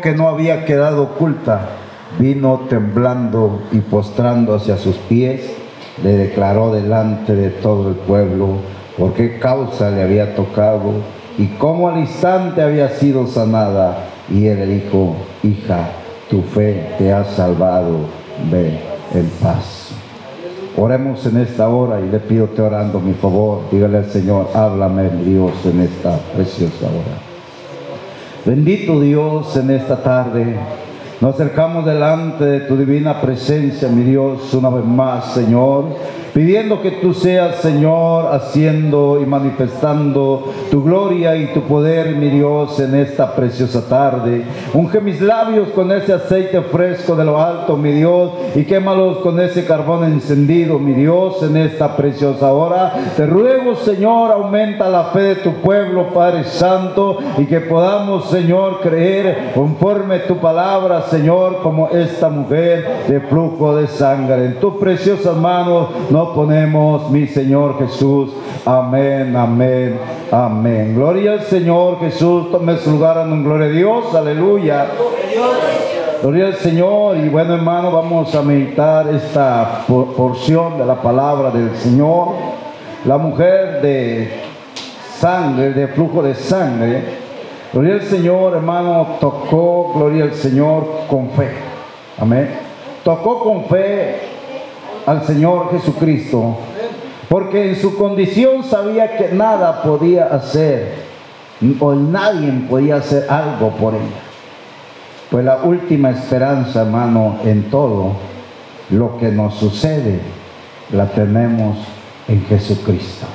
que no había quedado oculta, vino temblando y postrándose a sus pies, le declaró delante de todo el pueblo por qué causa le había tocado y cómo al instante había sido sanada. Y él le dijo, hija, tu fe te ha salvado, ve en paz. Oremos en esta hora y le pido te orando mi favor. Dígale al Señor, háblame Dios en esta preciosa hora. Bendito Dios en esta tarde. Nos acercamos delante de tu divina presencia, mi Dios, una vez más, Señor pidiendo que tú seas, Señor, haciendo y manifestando tu gloria y tu poder, mi Dios, en esta preciosa tarde. Unge mis labios con ese aceite fresco de lo alto, mi Dios, y quémalos con ese carbón encendido, mi Dios, en esta preciosa hora. Te ruego, Señor, aumenta la fe de tu pueblo, Padre Santo, y que podamos, Señor, creer conforme tu palabra, Señor, como esta mujer de flujo de sangre. En tus preciosas manos, ponemos, mi Señor Jesús. Amén, amén, amén. Gloria al Señor Jesús. Tome su lugar en gloria a Dios. Aleluya. Gloria al Señor. Y bueno, hermano, vamos a meditar esta porción de la palabra del Señor. La mujer de sangre, de flujo de sangre. Gloria al Señor, hermano, tocó, gloria al Señor, con fe. Amén. Tocó con fe al Señor Jesucristo, porque en su condición sabía que nada podía hacer, o nadie podía hacer algo por ella. Pues la última esperanza, hermano, en todo lo que nos sucede, la tenemos en Jesucristo.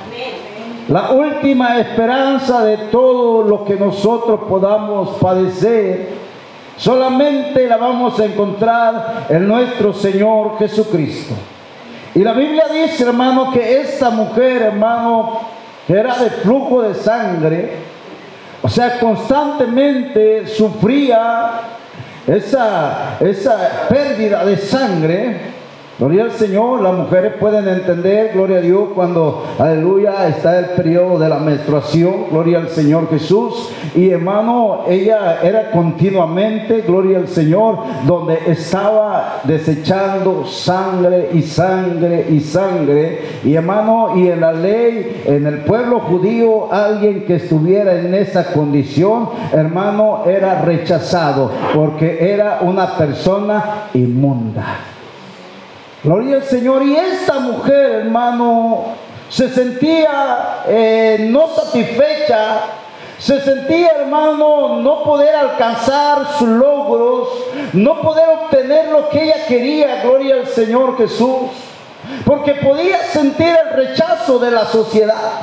La última esperanza de todo lo que nosotros podamos padecer, solamente la vamos a encontrar en nuestro Señor Jesucristo. Y la Biblia dice, hermano, que esta mujer, hermano, que era de flujo de sangre, o sea, constantemente sufría esa, esa pérdida de sangre, Gloria al Señor, las mujeres pueden entender, gloria a Dios, cuando, aleluya, está el periodo de la menstruación, gloria al Señor Jesús. Y hermano, ella era continuamente, gloria al Señor, donde estaba desechando sangre y sangre y sangre. Y hermano, y en la ley, en el pueblo judío, alguien que estuviera en esa condición, hermano, era rechazado, porque era una persona inmunda. Gloria al Señor. Y esta mujer, hermano, se sentía eh, no satisfecha. Se sentía, hermano, no poder alcanzar sus logros, no poder obtener lo que ella quería, gloria al Señor Jesús, porque podía sentir el rechazo de la sociedad.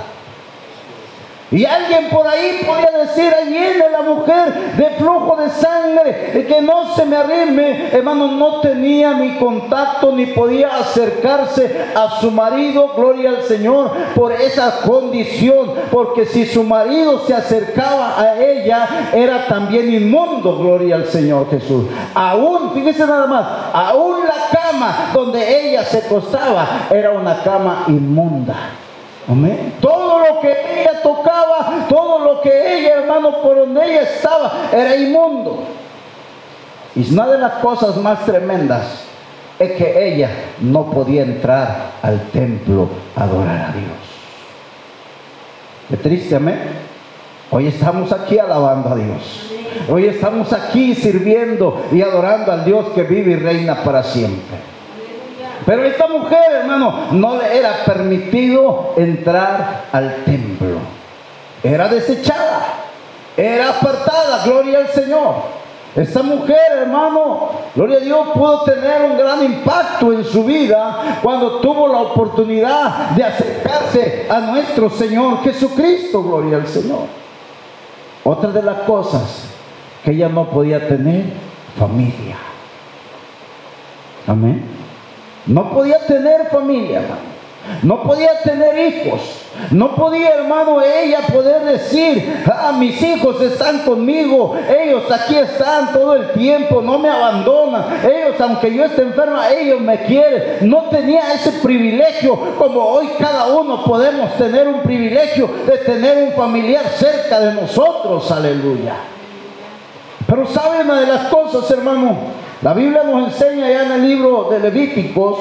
Y alguien por ahí podría decir, ahí viene la mujer de flujo de sangre, que no se me arrime. Hermano, no tenía ni contacto ni podía acercarse a su marido, gloria al Señor, por esa condición. Porque si su marido se acercaba a ella, era también inmundo, gloria al Señor Jesús. Aún, fíjese nada más, aún la cama donde ella se acostaba era una cama inmunda. Amén. Todo lo que ella tocaba, todo lo que ella, hermano, por donde ella estaba, era inmundo. Y una de las cosas más tremendas es que ella no podía entrar al templo a adorar a Dios. Qué triste, amén. Hoy estamos aquí alabando a Dios. Hoy estamos aquí sirviendo y adorando al Dios que vive y reina para siempre. Pero esta mujer, hermano, no le era permitido entrar al templo. Era desechada, era apartada, gloria al Señor. Esta mujer, hermano, gloria a Dios, pudo tener un gran impacto en su vida cuando tuvo la oportunidad de acercarse a nuestro Señor Jesucristo, gloria al Señor. Otra de las cosas que ella no podía tener, familia. Amén. No podía tener familia, No podía tener hijos. No podía, hermano, ella poder decir, ah, mis hijos están conmigo. Ellos aquí están todo el tiempo. No me abandonan. Ellos, aunque yo esté enferma, ellos me quieren. No tenía ese privilegio como hoy cada uno podemos tener un privilegio de tener un familiar cerca de nosotros. Aleluya. Pero sabe una de las cosas, hermano, la Biblia nos enseña ya en el libro de Levíticos,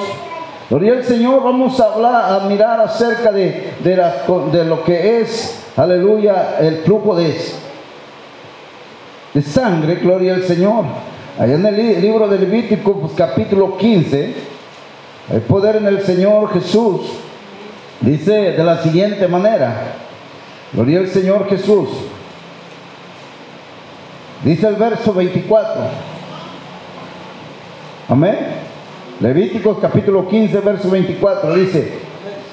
gloria al Señor, vamos a hablar, a mirar acerca de, de, lo que es, aleluya, el flujo de, de sangre, gloria al Señor. Allá en el libro de Levítico, pues, capítulo 15, el poder en el Señor Jesús. Dice de la siguiente manera, gloria al Señor Jesús. Dice el verso 24. Amén. Levíticos capítulo 15, verso 24. Dice,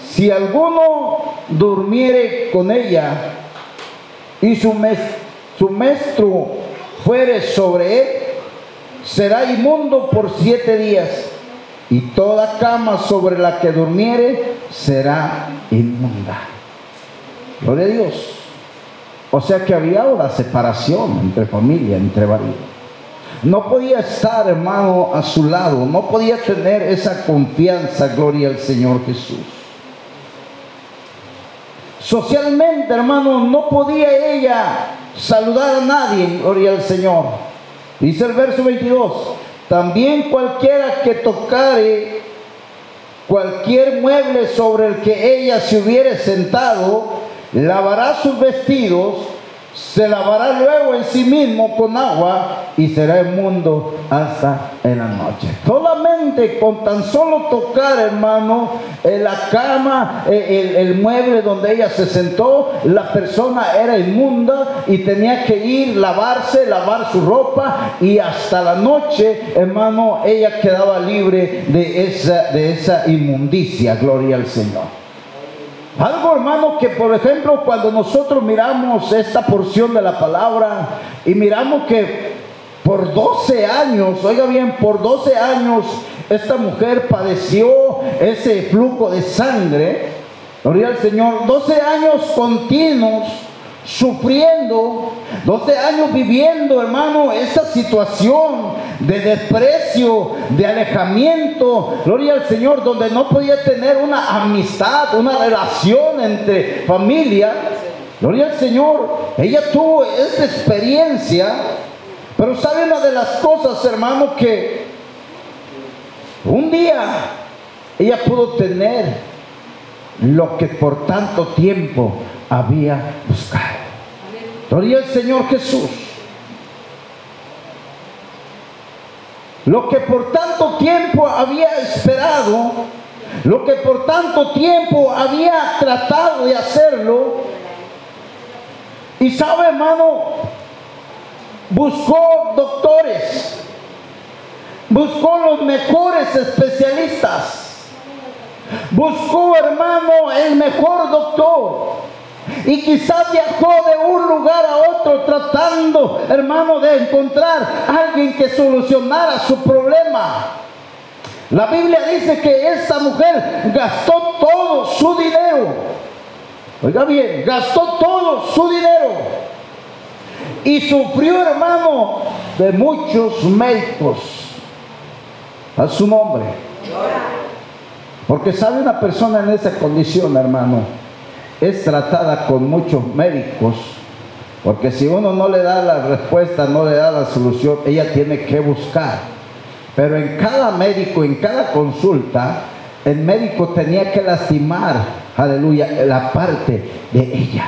si alguno durmiere con ella y su, mes, su fuere sobre él, será inmundo por siete días y toda cama sobre la que durmiere será inmunda. Gloria a Dios. O sea que había una separación entre familia, entre marido. No podía estar, hermano, a su lado. No podía tener esa confianza, gloria al Señor Jesús. Socialmente, hermano, no podía ella saludar a nadie, gloria al Señor. Dice el verso 22, también cualquiera que tocare cualquier mueble sobre el que ella se hubiere sentado, lavará sus vestidos, se lavará luego en sí mismo con agua y será inmundo hasta en la noche. Solamente con tan solo tocar, hermano, en la cama, el, el, mueble donde ella se sentó, la persona era inmunda y tenía que ir, lavarse, lavar su ropa y hasta la noche, hermano, ella quedaba libre de esa, de esa inmundicia. Gloria al Señor. Algo hermano que por ejemplo cuando nosotros miramos esta porción de la palabra y miramos que por 12 años, oiga bien, por 12 años esta mujer padeció ese flujo de sangre, gloria al Señor, 12 años continuos sufriendo, 12 años viviendo, hermano, esa situación de desprecio, de alejamiento, gloria al Señor, donde no podía tener una amistad, una relación entre familia, gloria al Señor, ella tuvo esa experiencia, pero sabe una de las cosas, hermano, que un día ella pudo tener lo que por tanto tiempo había buscado. Gloria al Señor Jesús. Lo que por tanto tiempo había esperado, lo que por tanto tiempo había tratado de hacerlo, y sabe hermano, buscó doctores, buscó los mejores especialistas, buscó hermano el mejor doctor y quizás viajó de un lugar a otro tratando, hermano, de encontrar a alguien que solucionara su problema. La Biblia dice que esa mujer gastó todo su dinero. Oiga bien, gastó todo su dinero. Y sufrió, hermano, de muchos médicos a su nombre. Porque sabe una persona en esa condición, hermano es tratada con muchos médicos, porque si uno no le da la respuesta, no le da la solución, ella tiene que buscar. Pero en cada médico, en cada consulta, el médico tenía que lastimar, aleluya, la parte de ella.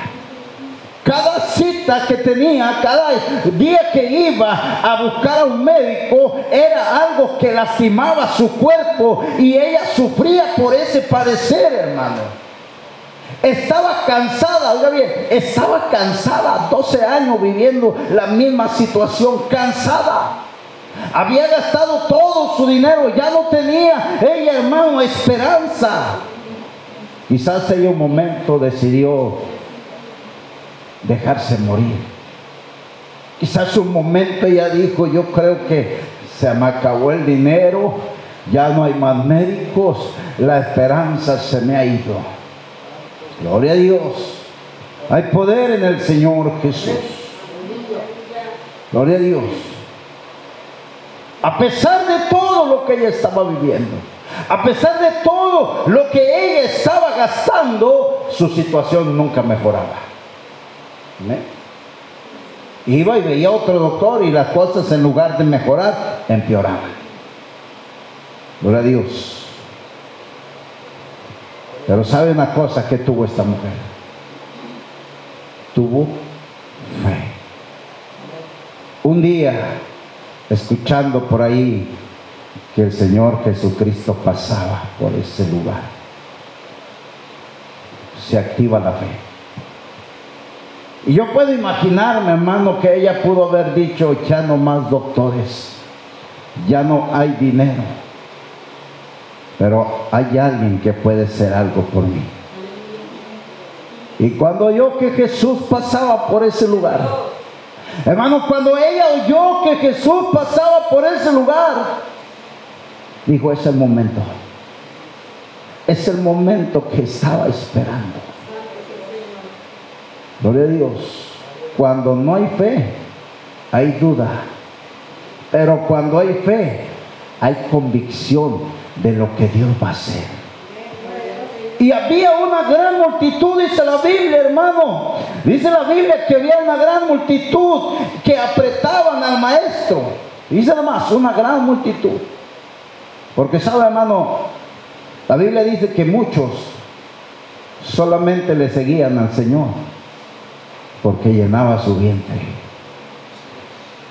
Cada cita que tenía, cada día que iba a buscar a un médico, era algo que lastimaba su cuerpo y ella sufría por ese padecer, hermano. Estaba cansada, oiga bien, estaba cansada, 12 años viviendo la misma situación, cansada. Había gastado todo su dinero, ya no tenía ella, hermano, esperanza. Quizás ella un momento decidió dejarse morir. Quizás un momento ella dijo, yo creo que se me acabó el dinero, ya no hay más médicos, la esperanza se me ha ido. Gloria a Dios. Hay poder en el Señor Jesús. Gloria a Dios. A pesar de todo lo que ella estaba viviendo, a pesar de todo lo que ella estaba gastando, su situación nunca mejoraba. Iba y veía otro doctor y las cosas en lugar de mejorar, empeoraban. Gloria a Dios. Pero sabe una cosa que tuvo esta mujer. Tuvo fe. Un día, escuchando por ahí que el Señor Jesucristo pasaba por ese lugar, se activa la fe. Y yo puedo imaginarme, hermano, que ella pudo haber dicho, ya no más doctores, ya no hay dinero, pero hay alguien que puede hacer algo por mí. Y cuando oyó que Jesús pasaba por ese lugar, hermano, cuando ella oyó que Jesús pasaba por ese lugar, dijo, es el momento. Es el momento que estaba esperando. Gloria a Dios. Cuando no hay fe, hay duda. Pero cuando hay fe, hay convicción de lo que Dios va a hacer. Y había una gran multitud, dice la Biblia, hermano. Dice la Biblia que había una gran multitud que apretaban al maestro. Dice más, una gran multitud. Porque sabe, hermano, la Biblia dice que muchos solamente le seguían al Señor porque llenaba su vientre.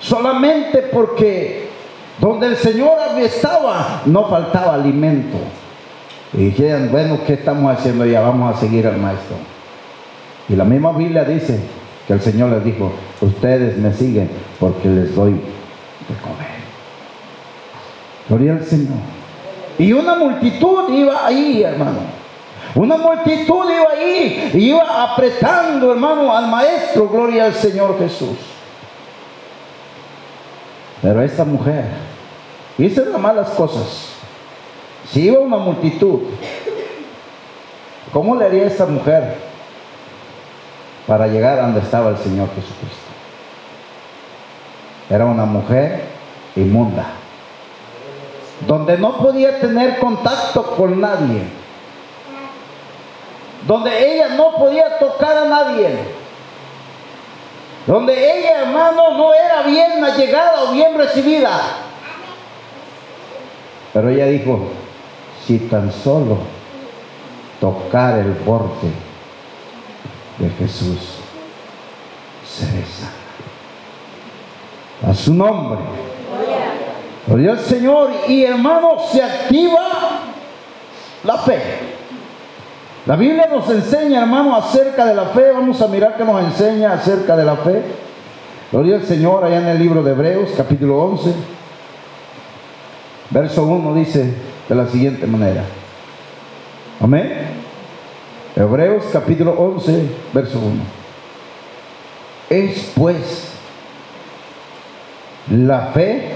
Solamente porque donde el Señor estaba no faltaba alimento. Y dijeron, bueno, ¿qué estamos haciendo ya? Vamos a seguir al maestro. Y la misma Biblia dice que el Señor les dijo, ustedes me siguen porque les doy de comer. Gloria al Señor. Y una multitud iba ahí, hermano. Una multitud iba ahí, iba apretando, hermano, al maestro, gloria al Señor Jesús. Pero esta mujer hizo las malas cosas. Si iba una multitud, ¿cómo le haría esta mujer para llegar a donde estaba el Señor Jesucristo? Era una mujer inmunda, donde no podía tener contacto con nadie donde ella no podía tocar a nadie, donde ella, hermano, no era bien allegada o bien recibida. Pero ella dijo, si tan solo tocar el borde de Jesús, seré sana. A su nombre. Gloria al Señor. Y hermano, se activa la fe. La Biblia nos enseña, hermano, acerca de la fe. Vamos a mirar qué nos enseña acerca de la fe. Gloria al Señor allá en el libro de Hebreos, capítulo 11. Verso 1 dice de la siguiente manera. Amén. Hebreos capítulo 11, verso 1. Es pues la fe,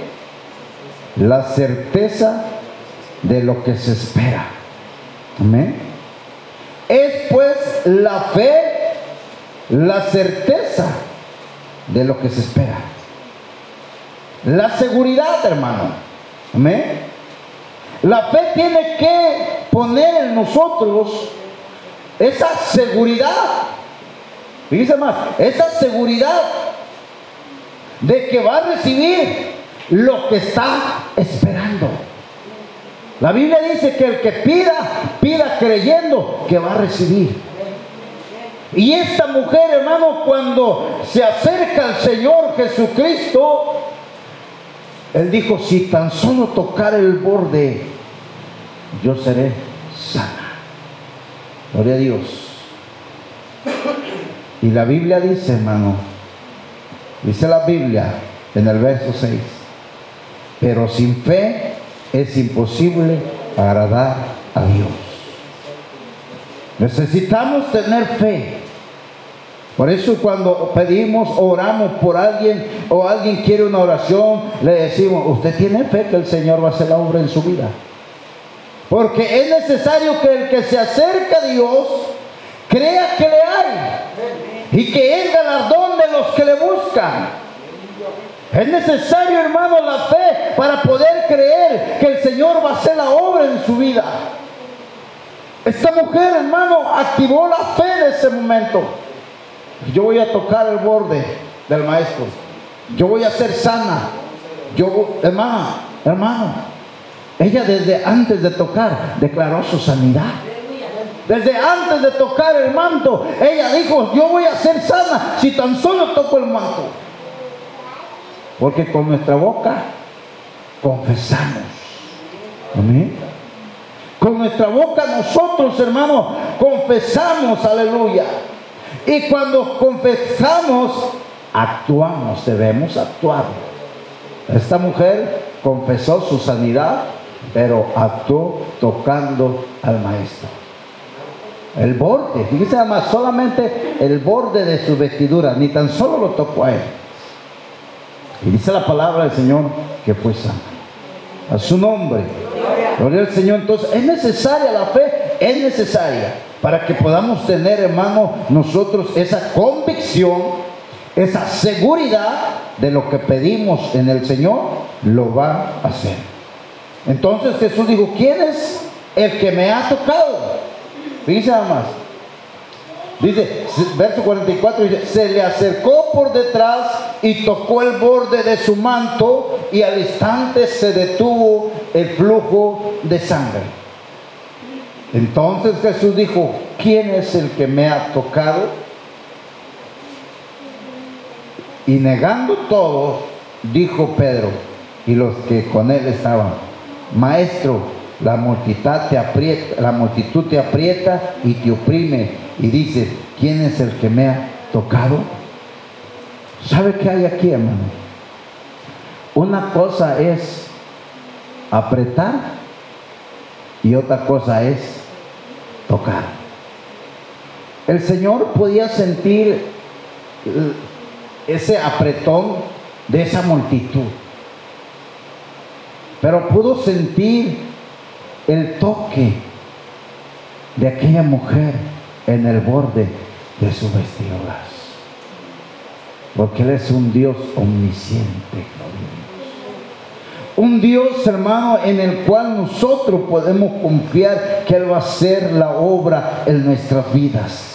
la certeza de lo que se espera. Amén es pues la fe, la certeza de lo que se espera. La seguridad, hermano. Amén. La fe tiene que poner en nosotros esa seguridad. Fíjese más, esa seguridad de que va a recibir lo que está esperando. La Biblia dice que el que pida, pida creyendo que va a recibir. Y esta mujer, hermano, cuando se acerca al Señor Jesucristo, él dijo, si tan solo tocar el borde, yo seré sana. Gloria a Dios. Y la Biblia dice, hermano, dice la Biblia en el verso 6, pero sin fe es imposible agradar a Dios. Necesitamos tener fe. Por eso cuando pedimos, oramos por alguien o alguien quiere una oración, le decimos, usted tiene fe que el Señor va a hacer la obra en su vida. Porque es necesario que el que se acerca a Dios crea que le hay y que es galardón de los que le buscan. Es necesario, hermano, la fe para poder creer que el Señor va a hacer la obra en su vida. Esta mujer, hermano, activó la fe en ese momento. Yo voy a tocar el borde del maestro. Yo voy a ser sana. Yo, hermano, hermano, ella desde antes de tocar declaró su sanidad. Desde antes de tocar el manto, ella dijo, yo voy a ser sana si tan solo toco el manto. Porque con nuestra boca confesamos. Amén. Con nuestra boca nosotros, hermanos, confesamos, aleluya. Y cuando confesamos, actuamos, debemos actuar. Esta mujer confesó su sanidad, pero actuó tocando al maestro. El borde, fíjese además, solamente el borde de su vestidura, ni tan solo lo tocó a él. Y dice la palabra del Señor que fue sana. A su nombre. Gloria al Señor. Entonces, es necesaria la fe, es necesaria para que podamos tener, hermano, nosotros esa convicción, esa seguridad de lo que pedimos en el Señor, lo va a hacer. Entonces Jesús dijo, ¿quién es el que me ha tocado? Fíjense nada más. Dice, verso 44, dice, se le acercó por detrás y tocó el borde de su manto y al instante se detuvo el flujo de sangre. Entonces Jesús dijo, ¿quién es el que me ha tocado? Y negando todo, dijo Pedro y los que con él estaban, Maestro, la multitud te aprieta, la multitud te aprieta y te oprime y dice, ¿quién es el que me ha tocado? ¿Sabe qué hay aquí, hermano? Una cosa es apretar y otra cosa es tocar. El Señor podía sentir ese apretón de esa multitud, pero pudo sentir el toque de aquella mujer en el borde de sus vestiduras. Porque Él es un Dios omnisciente. Un Dios, hermano, en el cual nosotros podemos confiar que Él va a hacer la obra en nuestras vidas.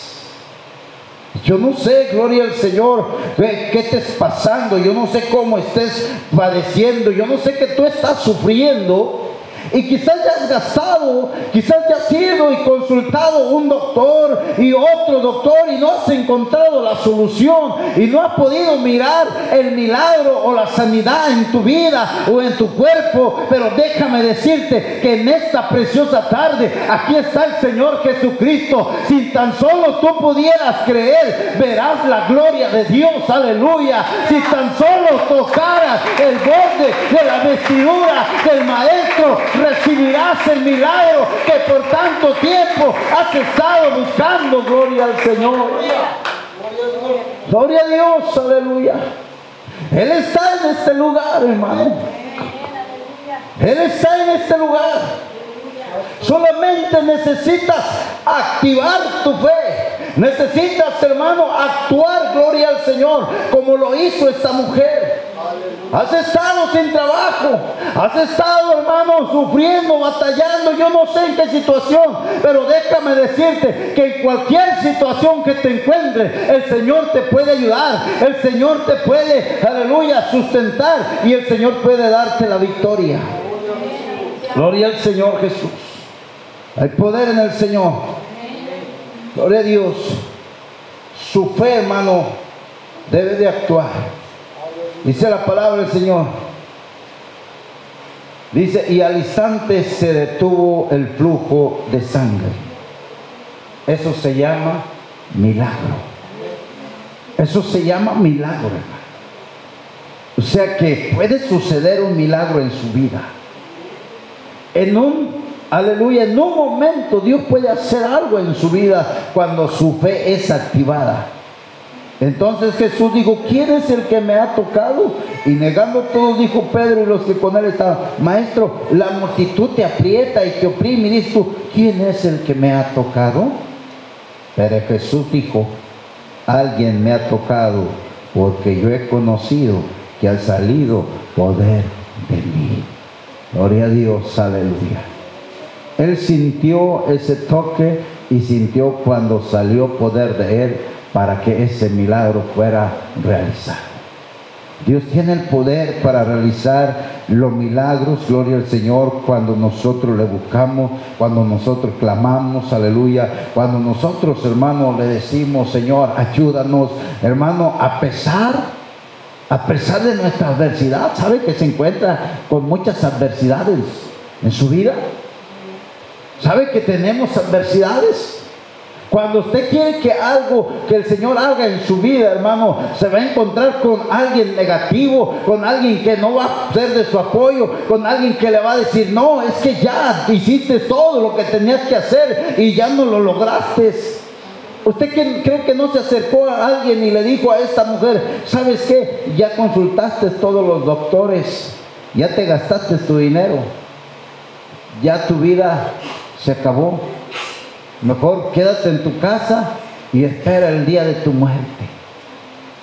Yo no sé, gloria al Señor, qué estés pasando, yo no sé cómo estés padeciendo, yo no sé que tú estás sufriendo, y quizás ya has gastado, quizás ya has ido y consultado un doctor y otro doctor y no has encontrado la solución y no has podido mirar el milagro o la sanidad en tu vida o en tu cuerpo. Pero déjame decirte que en esta preciosa tarde aquí está el Señor Jesucristo. Si tan solo tú pudieras creer, verás la gloria de Dios. Aleluya. Si tan solo tocaras el borde de la vestidura del Maestro, recibirás el milagro que por tanto tiempo has estado buscando. Gloria al Señor. Gloria a Dios, aleluya. Él está en este lugar, hermano. Él está en este lugar. Solamente necesitas activar tu fe. Necesitas, hermano, actuar, gloria al Señor, como lo hizo esta mujer. Has estado sin trabajo, has estado, hermano, sufriendo, batallando, yo no sé en qué situación, pero déjame decirte que en cualquier situación que te encuentres, el Señor te puede ayudar, el Señor te puede, aleluya, sustentar y el Señor puede darte la victoria. Gloria al Señor Jesús. Hay poder en el Señor. Gloria a Dios. Su fe, hermano, debe de actuar. Dice la palabra del Señor. Dice, y al instante se detuvo el flujo de sangre. Eso se llama milagro. Eso se llama milagro, O sea que puede suceder un milagro en su vida. En un, aleluya, en un momento Dios puede hacer algo en su vida cuando su fe es activada. Entonces Jesús dijo, ¿quién es el que me ha tocado? Y negando todo, dijo Pedro y los que con él estaban, maestro, la multitud te aprieta y te oprime. Y dice ¿quién es el que me ha tocado? Pero Jesús dijo, alguien me ha tocado porque yo he conocido que ha salido poder de mí. Gloria a Dios, aleluya. Él sintió ese toque y sintió cuando salió poder de él para que ese milagro fuera realizado. Dios tiene el poder para realizar los milagros, gloria al Señor, cuando nosotros le buscamos, cuando nosotros clamamos, aleluya, cuando nosotros, hermanos, le decimos, Señor, ayúdanos, hermano, a pesar, a pesar de nuestra adversidad, ¿sabe que se encuentra con muchas adversidades en su vida? ¿Sabe que tenemos adversidades? Cuando usted quiere que algo que el Señor haga en su vida, hermano, se va a encontrar con alguien negativo, con alguien que no va a ser de su apoyo, con alguien que le va a decir, no, es que ya hiciste todo lo que tenías que hacer y ya no lo lograste. ¿Usted cree que no se acercó a alguien y le dijo a esta mujer, sabes qué? Ya consultaste todos los doctores, ya te gastaste tu dinero, ya tu vida se acabó Mejor quédate en tu casa y espera el día de tu muerte.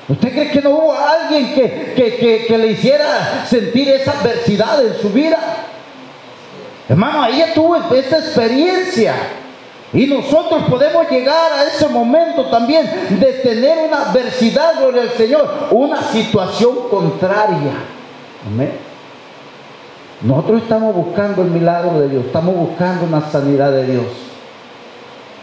¿Usted cree que no hubo alguien que, le hiciera sentir esa adversidad en su vida? Hermano, ella tuvo esa experiencia. Y nosotros podemos llegar a ese momento también de tener una adversidad, gloria al Señor, una situación contraria. Amén. Nosotros estamos buscando el milagro de Dios, estamos buscando una sanidad de Dios.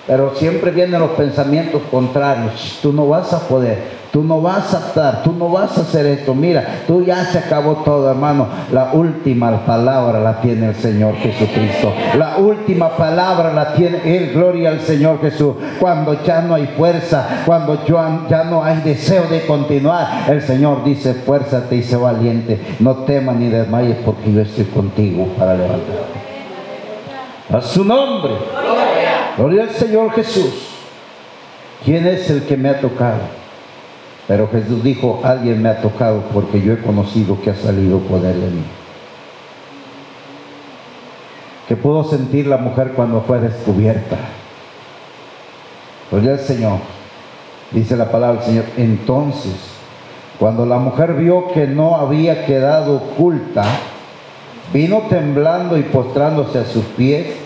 Pero siempre vienen los pensamientos contrarios. Tú no vas a poder, tú no vas a estar, tú no vas a hacer esto. Mira, tú ya se acabó todo, hermano. La última palabra la tiene el Señor Jesucristo. La última palabra la tiene Él, gloria al Señor Jesús. Cuando ya no hay fuerza, cuando ya no hay deseo de continuar, el Señor dice, fuérzate y sé valiente. No temas ni desmayes porque yo estoy contigo para levantarte. A su nombre. Gloria al Señor Jesús. ¿Quién es el que me ha tocado? Pero Jesús dijo, alguien me ha tocado porque yo he conocido que ha salido poder de mí. ¿Qué pudo sentir la mujer cuando fue descubierta? Gloria al Señor. Dice la palabra del Señor. Entonces, cuando la mujer vio que no había quedado oculta, vino temblando y postrándose a sus pies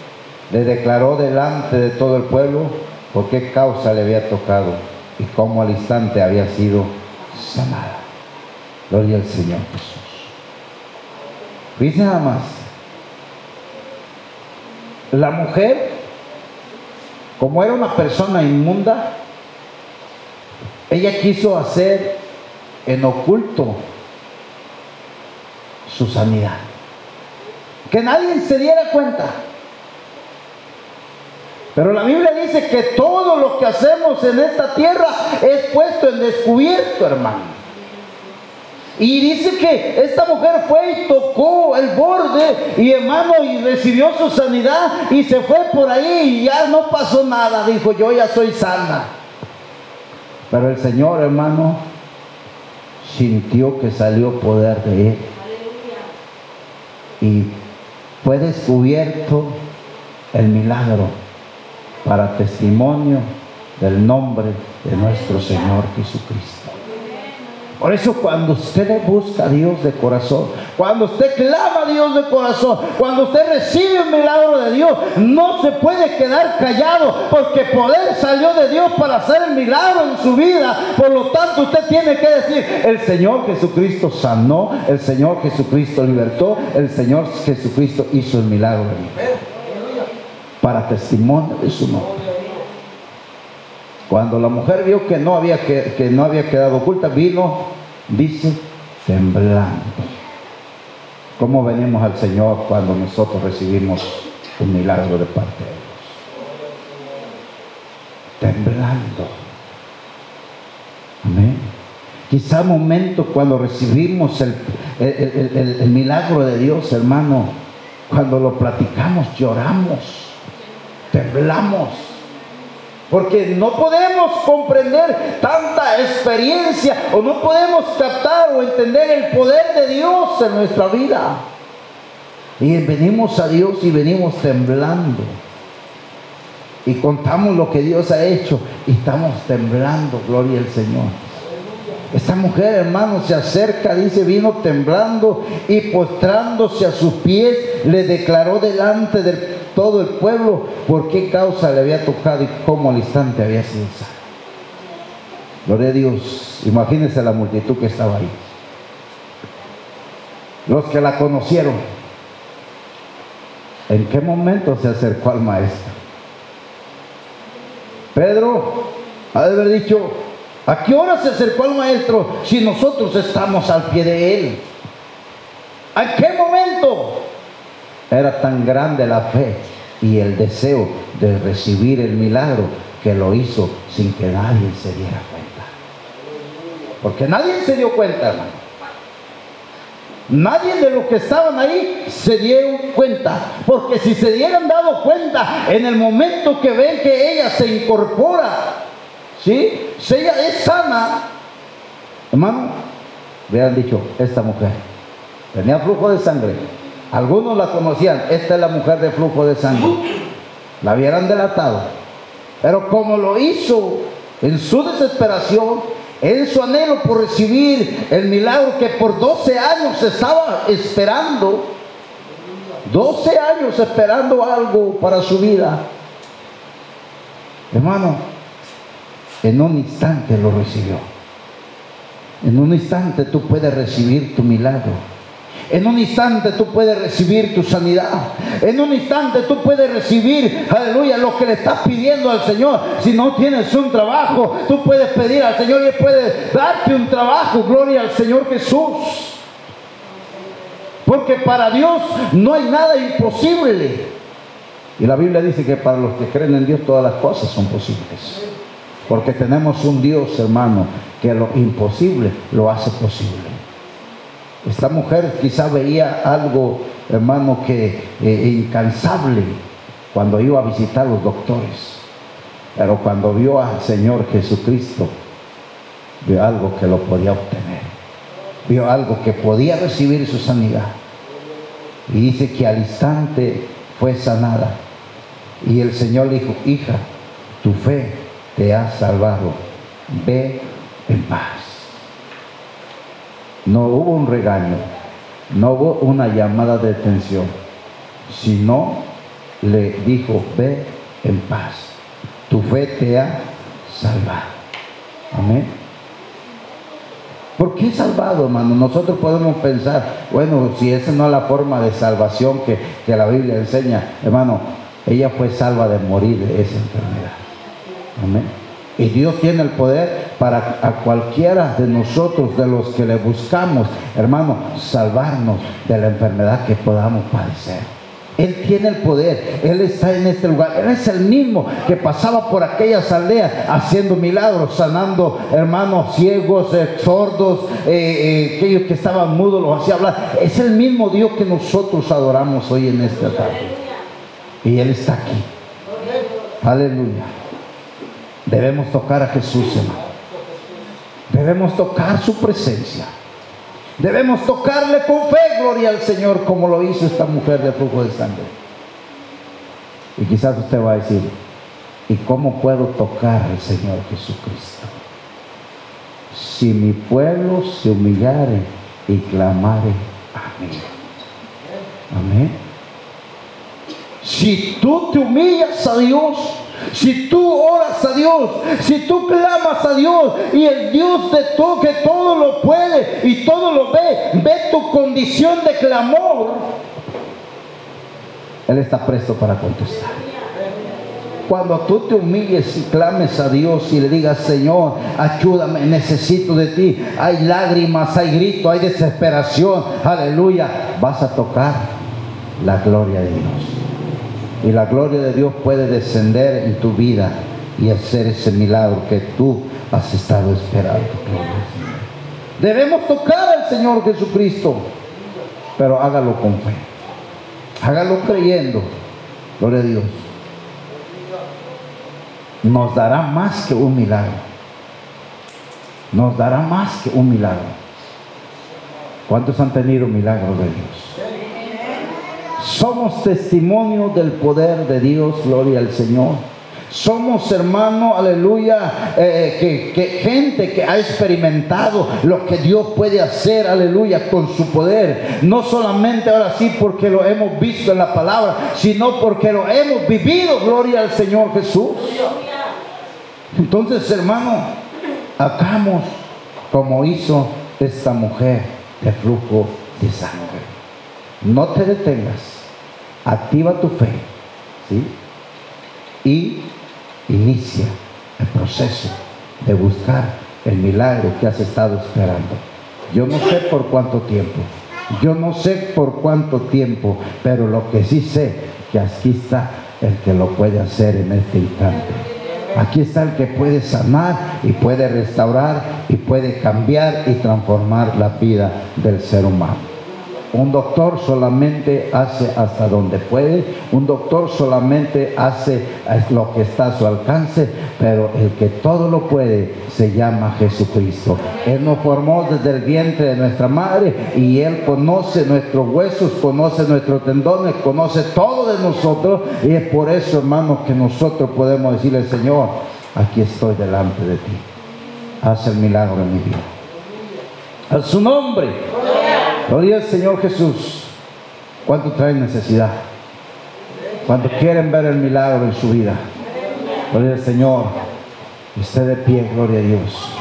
le declaró delante de todo el pueblo por qué causa le había tocado y cómo al instante había sido sanada. Gloria al Señor Jesús. Dice nada más. La mujer, como era una persona inmunda, ella quiso hacer en oculto su sanidad. Que nadie se diera cuenta. Pero la Biblia dice que todo lo que hacemos en esta tierra es puesto en descubierto, hermano. Y dice que esta mujer fue y tocó el borde y hermano y recibió su sanidad y se fue por ahí y ya no pasó nada. Dijo, yo ya soy sana. Pero el Señor, hermano, sintió que salió poder de él. Y fue descubierto el milagro para testimonio del nombre de nuestro Señor Jesucristo. Por eso cuando usted busca a Dios de corazón, cuando usted clama a Dios de corazón, cuando usted recibe un milagro de Dios, no se puede quedar callado porque poder salió de Dios para hacer el milagro en su vida. Por lo tanto usted tiene que decir, el Señor Jesucristo sanó, el Señor Jesucristo libertó, el Señor Jesucristo hizo el milagro de mi para testimonio de su nombre. Cuando la mujer vio que no había, que, no había quedado oculta, vino, dice, temblando. ¿Cómo venimos al Señor cuando nosotros recibimos un milagro de parte de Dios? Temblando. Amén. Quizá momento cuando recibimos el, el milagro de Dios, hermano, cuando lo platicamos, lloramos temblamos. Porque no podemos comprender tanta experiencia o no podemos captar o entender el poder de Dios en nuestra vida. Y venimos a Dios y venimos temblando. Y contamos lo que Dios ha hecho y estamos temblando, gloria al Señor. Esta mujer, hermano, se acerca, dice, vino temblando y postrándose a sus pies, le declaró delante del todo el pueblo por qué causa le había tocado y cómo al instante había sido Gloria a Dios. Imagínense la multitud que estaba ahí. Los que la conocieron. ¿En qué momento se acercó al maestro? Pedro ha de haber dicho, ¿a qué hora se acercó al maestro si nosotros estamos al pie de él? ¿A qué momento? Era tan grande la fe y el deseo de recibir el milagro que lo hizo sin que nadie se diera cuenta. Porque nadie se dio cuenta, hermano. Nadie de los que estaban ahí se dieron cuenta. Porque si se dieran dado cuenta en el momento que ven que ella se incorpora, ¿sí? Si ella es sana, hermano, hubieran dicho, esta mujer tenía flujo de sangre. Algunos la conocían, esta es la mujer de flujo de sangre. La hubieran delatado. Pero como lo hizo en su desesperación, en su anhelo por recibir el milagro que por 12 años estaba esperando, 12 años esperando algo para su vida. Hermano, en un instante lo recibió. En un instante tú puedes recibir tu milagro. En un instante tú puedes recibir tu sanidad. En un instante tú puedes recibir, aleluya, lo que le estás pidiendo al Señor. Si no tienes un trabajo, tú puedes pedir al Señor y puede darte un trabajo. Gloria al Señor Jesús. Porque para Dios no hay nada imposible. Y la Biblia dice que para los que creen en Dios todas las cosas son posibles. Porque tenemos un Dios, hermano, que lo imposible lo hace posible. Esta mujer quizá veía algo, hermano, que eh, incansable cuando iba a visitar a los doctores. Pero cuando vio al Señor Jesucristo, vio algo que lo podía obtener. Vio algo que podía recibir su sanidad. Y dice que al instante fue sanada. Y el Señor le dijo, hija, tu fe te ha salvado. Ve en paz. No hubo un regaño, no hubo una llamada de atención, sino le dijo, ve en paz, tu fe te ha salvado. Amén. ¿Por qué salvado, hermano? Nosotros podemos pensar, bueno, si esa no es la forma de salvación que, que la Biblia enseña, hermano, ella fue salva de morir de esa enfermedad. Amén. Y Dios tiene el poder para a cualquiera de nosotros, de los que le buscamos, hermano, salvarnos de la enfermedad que podamos padecer. Él tiene el poder, Él está en este lugar. Él es el mismo que pasaba por aquellas aldeas haciendo milagros, sanando hermanos ciegos, eh, sordos, eh, eh, aquellos que estaban mudos, los hacía hablar. Es el mismo Dios que nosotros adoramos hoy en esta tarde. Y Él está aquí. Aleluya. Debemos tocar a Jesús, hermano. Debemos tocar su presencia. Debemos tocarle con fe, gloria al Señor, como lo hizo esta mujer de flujo de sangre. Y quizás usted va a decir, ¿y cómo puedo tocar al Señor Jesucristo? Si mi pueblo se humillare y clamare a mí. Amén. Si tú te humillas a Dios, si tú oras a Dios, si tú clamas a Dios y el Dios de todo que todo lo puede y todo lo ve, ve tu condición de clamor, Él está presto para contestar. Cuando tú te humilles y clames a Dios y le digas, Señor, ayúdame, necesito de ti. Hay lágrimas, hay grito, hay desesperación. Aleluya. Vas a tocar la gloria de Dios. Y la gloria de Dios puede descender en tu vida y hacer ese milagro que tú has estado esperando. Debemos tocar al Señor Jesucristo, pero hágalo con fe. Hágalo creyendo. Gloria a Dios. Nos dará más que un milagro. Nos dará más que un milagro. ¿Cuántos han tenido milagros de Dios? Somos testimonio del poder de Dios, gloria al Señor. Somos hermano, aleluya, eh, que, gente que ha experimentado lo que Dios puede hacer, aleluya, con su poder. No solamente ahora sí porque lo hemos visto en la palabra, sino porque lo hemos vivido, gloria al Señor Jesús. Entonces, hermano, hagamos como hizo esta mujer de flujo de sangre. No te detengas, activa tu fe, ¿sí? Y inicia el proceso de buscar el milagro que has estado esperando. Yo no sé por cuánto tiempo, yo no sé por cuánto tiempo, pero lo que sí sé, que aquí está el que lo puede hacer en este instante. Aquí está el que puede sanar y puede restaurar y puede cambiar y transformar la vida del ser humano. Un doctor solamente hace hasta donde puede, un doctor solamente hace lo que está a su alcance, pero el que todo lo puede se llama Jesucristo. Él nos formó desde el vientre de nuestra madre y Él conoce nuestros huesos, conoce nuestros tendones, conoce todo de nosotros y es por eso, hermanos, que nosotros podemos decirle, Señor, aquí estoy delante de ti. Haz el milagro en mi vida. A su nombre. Gloria al Señor Jesús. ¿Cuánto traen necesidad? ¿Cuánto quieren ver el milagro en su vida? Gloria al Señor. Esté de pie, gloria a Dios.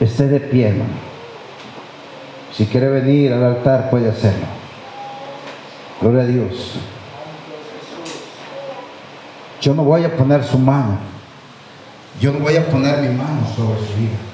Esté de pie, hermano. Si quiere venir al altar, puede hacerlo. Gloria a Dios. Yo no voy a poner su mano. Yo no voy a poner mi mano sobre su vida.